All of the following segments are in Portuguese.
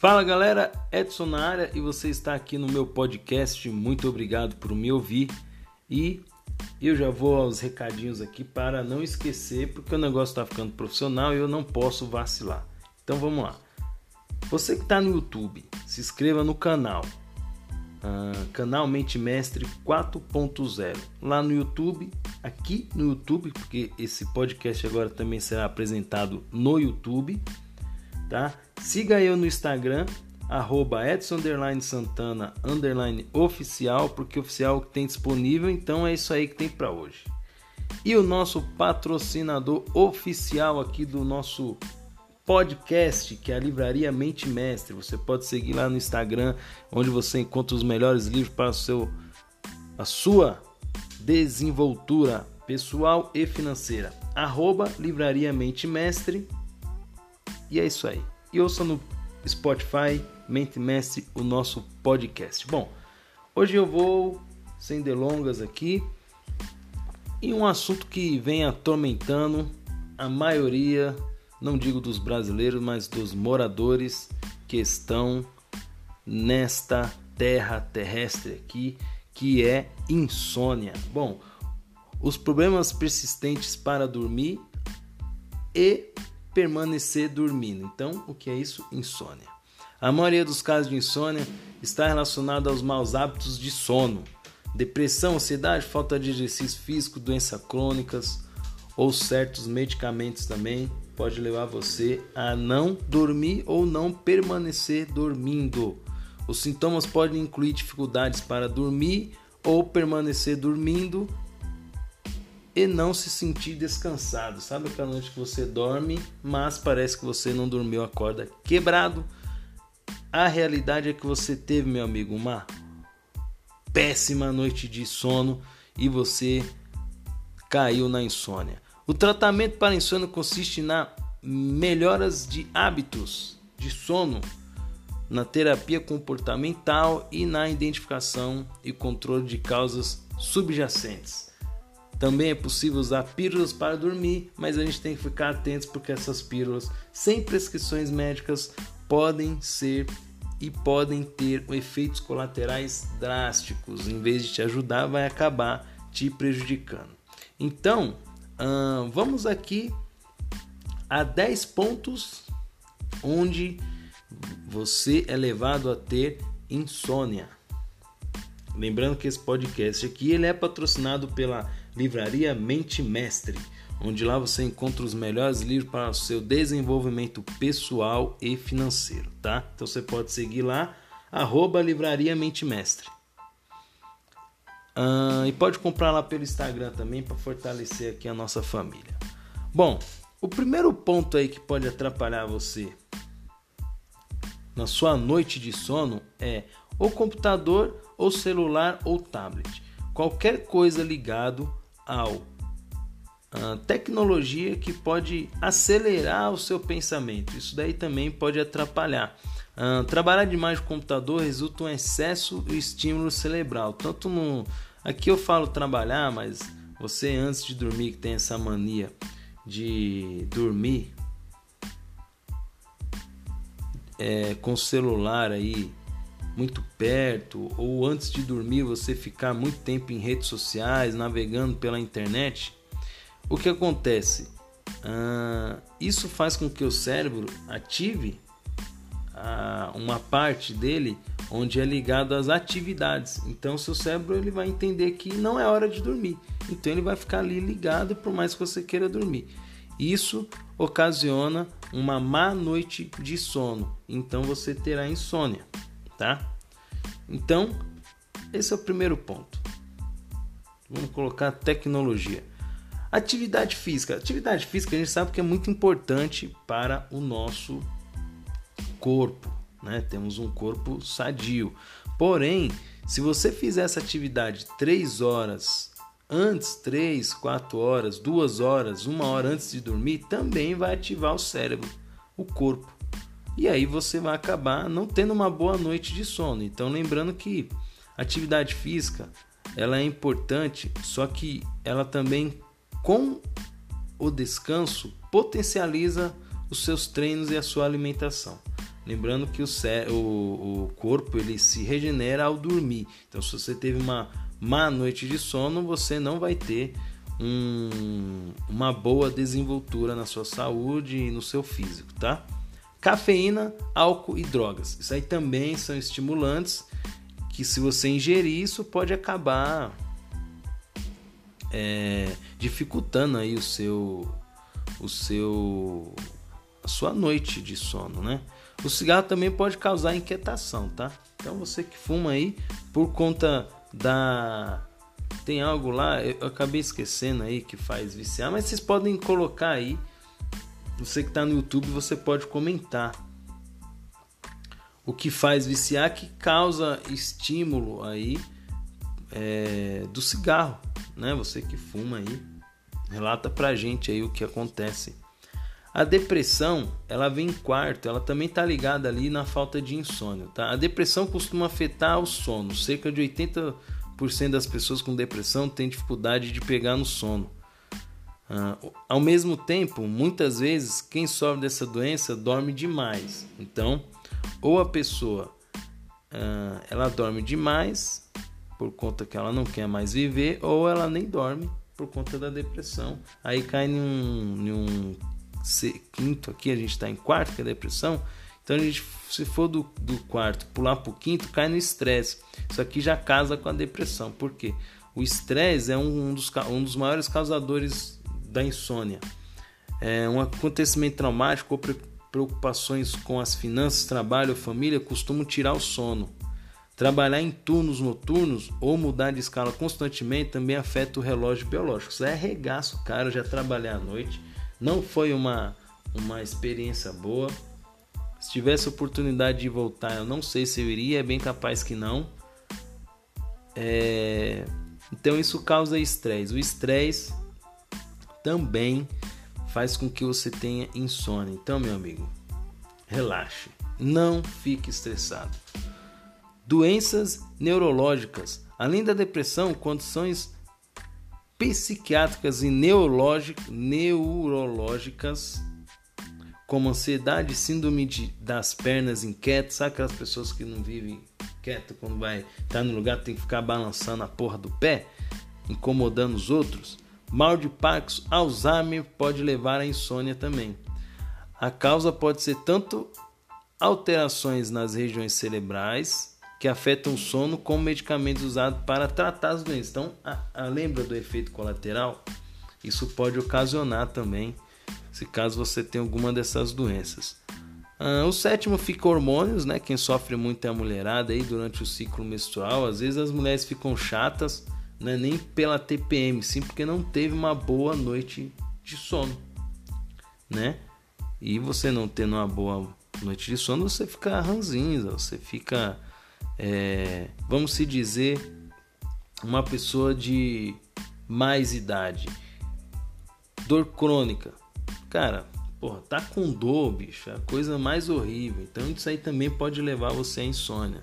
Fala galera, Edson na área e você está aqui no meu podcast. Muito obrigado por me ouvir e eu já vou aos recadinhos aqui para não esquecer, porque o negócio está ficando profissional e eu não posso vacilar. Então vamos lá. Você que está no YouTube, se inscreva no canal. Uh, canal Mente Mestre 4.0 lá no YouTube, aqui no YouTube, porque esse podcast agora também será apresentado no YouTube, tá? Siga eu no Instagram, arroba Santana oficial, porque oficial é o que tem disponível, então é isso aí que tem para hoje. E o nosso patrocinador oficial aqui do nosso podcast, que é a Livraria Mente Mestre. Você pode seguir lá no Instagram, onde você encontra os melhores livros para seu, a sua desenvoltura pessoal e financeira. Arroba Livraria Mente Mestre. E é isso aí. E ouça no Spotify Mente Mestre o nosso podcast. Bom, hoje eu vou, sem delongas aqui, em um assunto que vem atormentando a maioria não digo dos brasileiros, mas dos moradores que estão nesta terra terrestre aqui, que é insônia. Bom, os problemas persistentes para dormir e permanecer dormindo. Então, o que é isso? Insônia. A maioria dos casos de insônia está relacionada aos maus hábitos de sono, depressão, ansiedade, falta de exercício físico, doenças crônicas ou certos medicamentos também pode levar você a não dormir ou não permanecer dormindo. Os sintomas podem incluir dificuldades para dormir ou permanecer dormindo e não se sentir descansado. Sabe aquela noite que você dorme, mas parece que você não dormiu, acorda quebrado? A realidade é que você teve, meu amigo, uma péssima noite de sono e você caiu na insônia. O tratamento para insônia consiste na melhoras de hábitos de sono, na terapia comportamental e na identificação e controle de causas subjacentes. Também é possível usar pílulas para dormir, mas a gente tem que ficar atentos porque essas pílulas, sem prescrições médicas, podem ser e podem ter efeitos colaterais drásticos. Em vez de te ajudar, vai acabar te prejudicando. Então, vamos aqui a 10 pontos onde você é levado a ter insônia. Lembrando que esse podcast aqui ele é patrocinado pela livraria Mente Mestre, onde lá você encontra os melhores livros para o seu desenvolvimento pessoal e financeiro, tá? Então você pode seguir lá, arroba livraria Mente Mestre. Uh, e pode comprar lá pelo Instagram também para fortalecer aqui a nossa família. Bom, o primeiro ponto aí que pode atrapalhar você na sua noite de sono é o computador, ou celular ou tablet. Qualquer coisa ligado ao uh, tecnologia que pode acelerar o seu pensamento. Isso daí também pode atrapalhar. Uh, trabalhar demais no computador resulta um excesso de estímulo cerebral, tanto no Aqui eu falo trabalhar, mas você antes de dormir que tem essa mania de dormir é, com o celular aí muito perto ou antes de dormir você ficar muito tempo em redes sociais navegando pela internet, o que acontece? Ah, isso faz com que o cérebro ative ah, uma parte dele onde é ligado às atividades. Então, seu cérebro ele vai entender que não é hora de dormir. Então, ele vai ficar ali ligado por mais que você queira dormir. Isso ocasiona uma má noite de sono. Então, você terá insônia, tá? Então, esse é o primeiro ponto. Vamos colocar tecnologia. Atividade física. Atividade física a gente sabe que é muito importante para o nosso corpo né? Temos um corpo sadio. Porém, se você fizer essa atividade 3 horas antes, 3, 4 horas, 2 horas, 1 hora antes de dormir, também vai ativar o cérebro, o corpo. E aí você vai acabar não tendo uma boa noite de sono. Então, lembrando que atividade física, ela é importante, só que ela também com o descanso potencializa os seus treinos e a sua alimentação. Lembrando que o, o, o corpo ele se regenera ao dormir. Então, se você teve uma má noite de sono, você não vai ter um, uma boa desenvoltura na sua saúde e no seu físico, tá? Cafeína, álcool e drogas. Isso aí também são estimulantes que se você ingerir isso pode acabar é, dificultando aí o seu o seu a sua noite de sono, né? O cigarro também pode causar inquietação, tá? Então você que fuma aí por conta da tem algo lá, eu acabei esquecendo aí que faz viciar, mas vocês podem colocar aí. Você que está no YouTube, você pode comentar o que faz viciar, que causa estímulo aí é, do cigarro, né? Você que fuma aí, relata pra gente aí o que acontece. A depressão, ela vem em quarto, ela também está ligada ali na falta de insônia, tá? A depressão costuma afetar o sono. Cerca de 80% das pessoas com depressão têm dificuldade de pegar no sono. Uh, ao mesmo tempo, muitas vezes quem sofre dessa doença dorme demais. Então, ou a pessoa uh, ela dorme demais por conta que ela não quer mais viver, ou ela nem dorme por conta da depressão. Aí cai num, num quinto aqui, a gente está em quarto, que é depressão. Então a gente, se for do, do quarto pular para o quinto, cai no estresse. Isso aqui já casa com a depressão. Por quê? O estresse é um dos, um dos maiores causadores da insônia. É um acontecimento traumático ou preocupações com as finanças, trabalho ou família costumam tirar o sono. Trabalhar em turnos noturnos ou mudar de escala constantemente também afeta o relógio biológico. Isso é regaço, cara, já trabalhar à noite não foi uma, uma experiência boa. Se tivesse oportunidade de voltar, eu não sei se eu iria, é bem capaz que não. É... Então isso causa estresse. O estresse também faz com que você tenha insônia. Então, meu amigo, relaxe, não fique estressado. Doenças neurológicas, além da depressão, condições psiquiátricas e neurológicas, como ansiedade, síndrome de, das pernas inquietas, sabe aquelas pessoas que não vivem quieto quando vai estar tá no lugar tem que ficar balançando a porra do pé, incomodando os outros? Mal de Parkinson, Alzheimer pode levar à insônia também. A causa pode ser tanto alterações nas regiões cerebrais que afetam o sono com medicamentos usados para tratar as doenças. Então, a, a, lembra do efeito colateral? Isso pode ocasionar também, se caso você tenha alguma dessas doenças. Ah, o sétimo fica hormônios, né? Quem sofre muito é a mulherada aí durante o ciclo menstrual. Às vezes as mulheres ficam chatas, né? nem pela TPM, sim porque não teve uma boa noite de sono, né? E você não tendo uma boa noite de sono, você fica ranzinza, você fica é, vamos se dizer, uma pessoa de mais idade, dor crônica, cara, porra, tá com dor, bicho, é a coisa mais horrível. Então isso aí também pode levar você à insônia.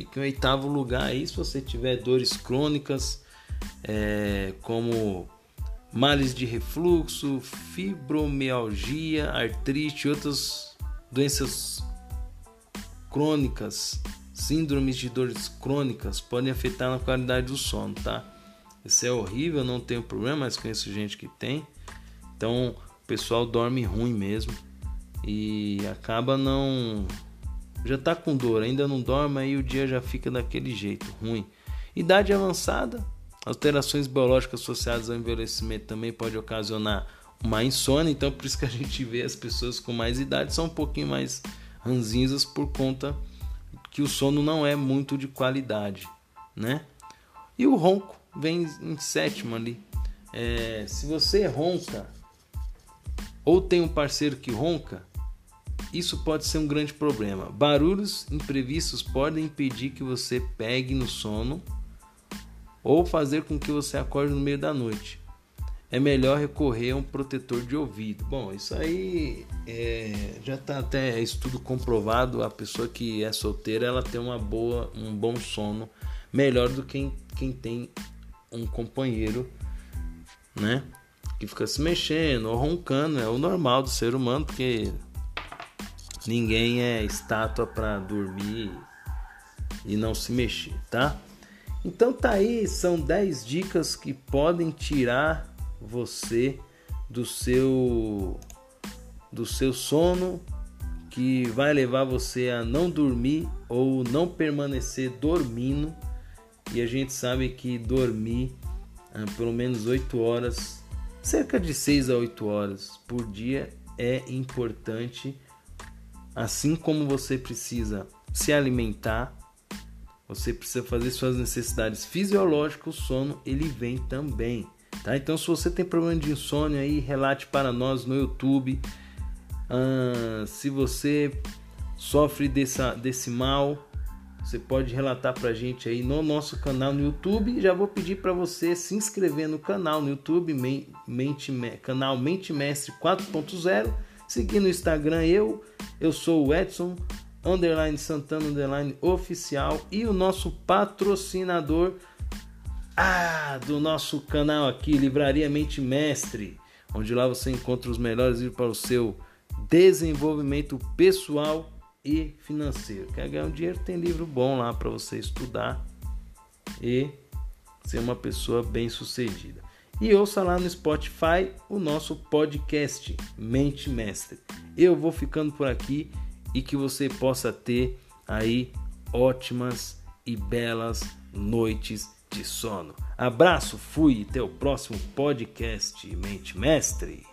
Fica em oitavo lugar aí se você tiver dores crônicas, é, como males de refluxo, fibromialgia, artrite e outras doenças crônicas síndromes de dores crônicas podem afetar na qualidade do sono, tá? Isso é horrível, não tenho problema, mas conheço gente que tem. Então, o pessoal dorme ruim mesmo e acaba não já tá com dor, ainda não dorme, aí o dia já fica daquele jeito, ruim. Idade avançada, alterações biológicas associadas ao envelhecimento também pode ocasionar uma insônia, então por isso que a gente vê as pessoas com mais idade são um pouquinho mais ranzinhas por conta que o sono não é muito de qualidade, né? E o ronco vem em sétimo ali. É, se você ronca ou tem um parceiro que ronca, isso pode ser um grande problema. Barulhos imprevistos podem impedir que você pegue no sono ou fazer com que você acorde no meio da noite é melhor recorrer a um protetor de ouvido. Bom, isso aí é, já está até estudo comprovado. A pessoa que é solteira ela tem uma boa, um bom sono melhor do que quem, quem tem um companheiro, né? Que fica se mexendo ou roncando, é o normal do ser humano, porque ninguém é estátua para dormir e não se mexer, tá? Então tá aí, são 10 dicas que podem tirar você do seu do seu sono que vai levar você a não dormir ou não permanecer dormindo. E a gente sabe que dormir ah, pelo menos 8 horas, cerca de 6 a 8 horas por dia é importante, assim como você precisa se alimentar, você precisa fazer suas necessidades fisiológicas, o sono ele vem também. Tá? Então, se você tem problema de insônia aí, relate para nós no YouTube. Se você sofre dessa, desse mal, você pode relatar para a gente aí no nosso canal no YouTube. Já vou pedir para você se inscrever no canal no YouTube, Mente, canal Mente Mestre 4.0. Seguir no Instagram eu, eu sou o Edson underline Santana underline oficial e o nosso patrocinador ah, do nosso canal aqui, Livraria Mente Mestre, onde lá você encontra os melhores livros para o seu desenvolvimento pessoal e financeiro. Quer ganhar um dinheiro? Tem livro bom lá para você estudar e ser uma pessoa bem sucedida. E ouça lá no Spotify o nosso podcast Mente Mestre. Eu vou ficando por aqui e que você possa ter aí ótimas e belas noites de sono. Abraço, fui, até o próximo podcast Mente Mestre.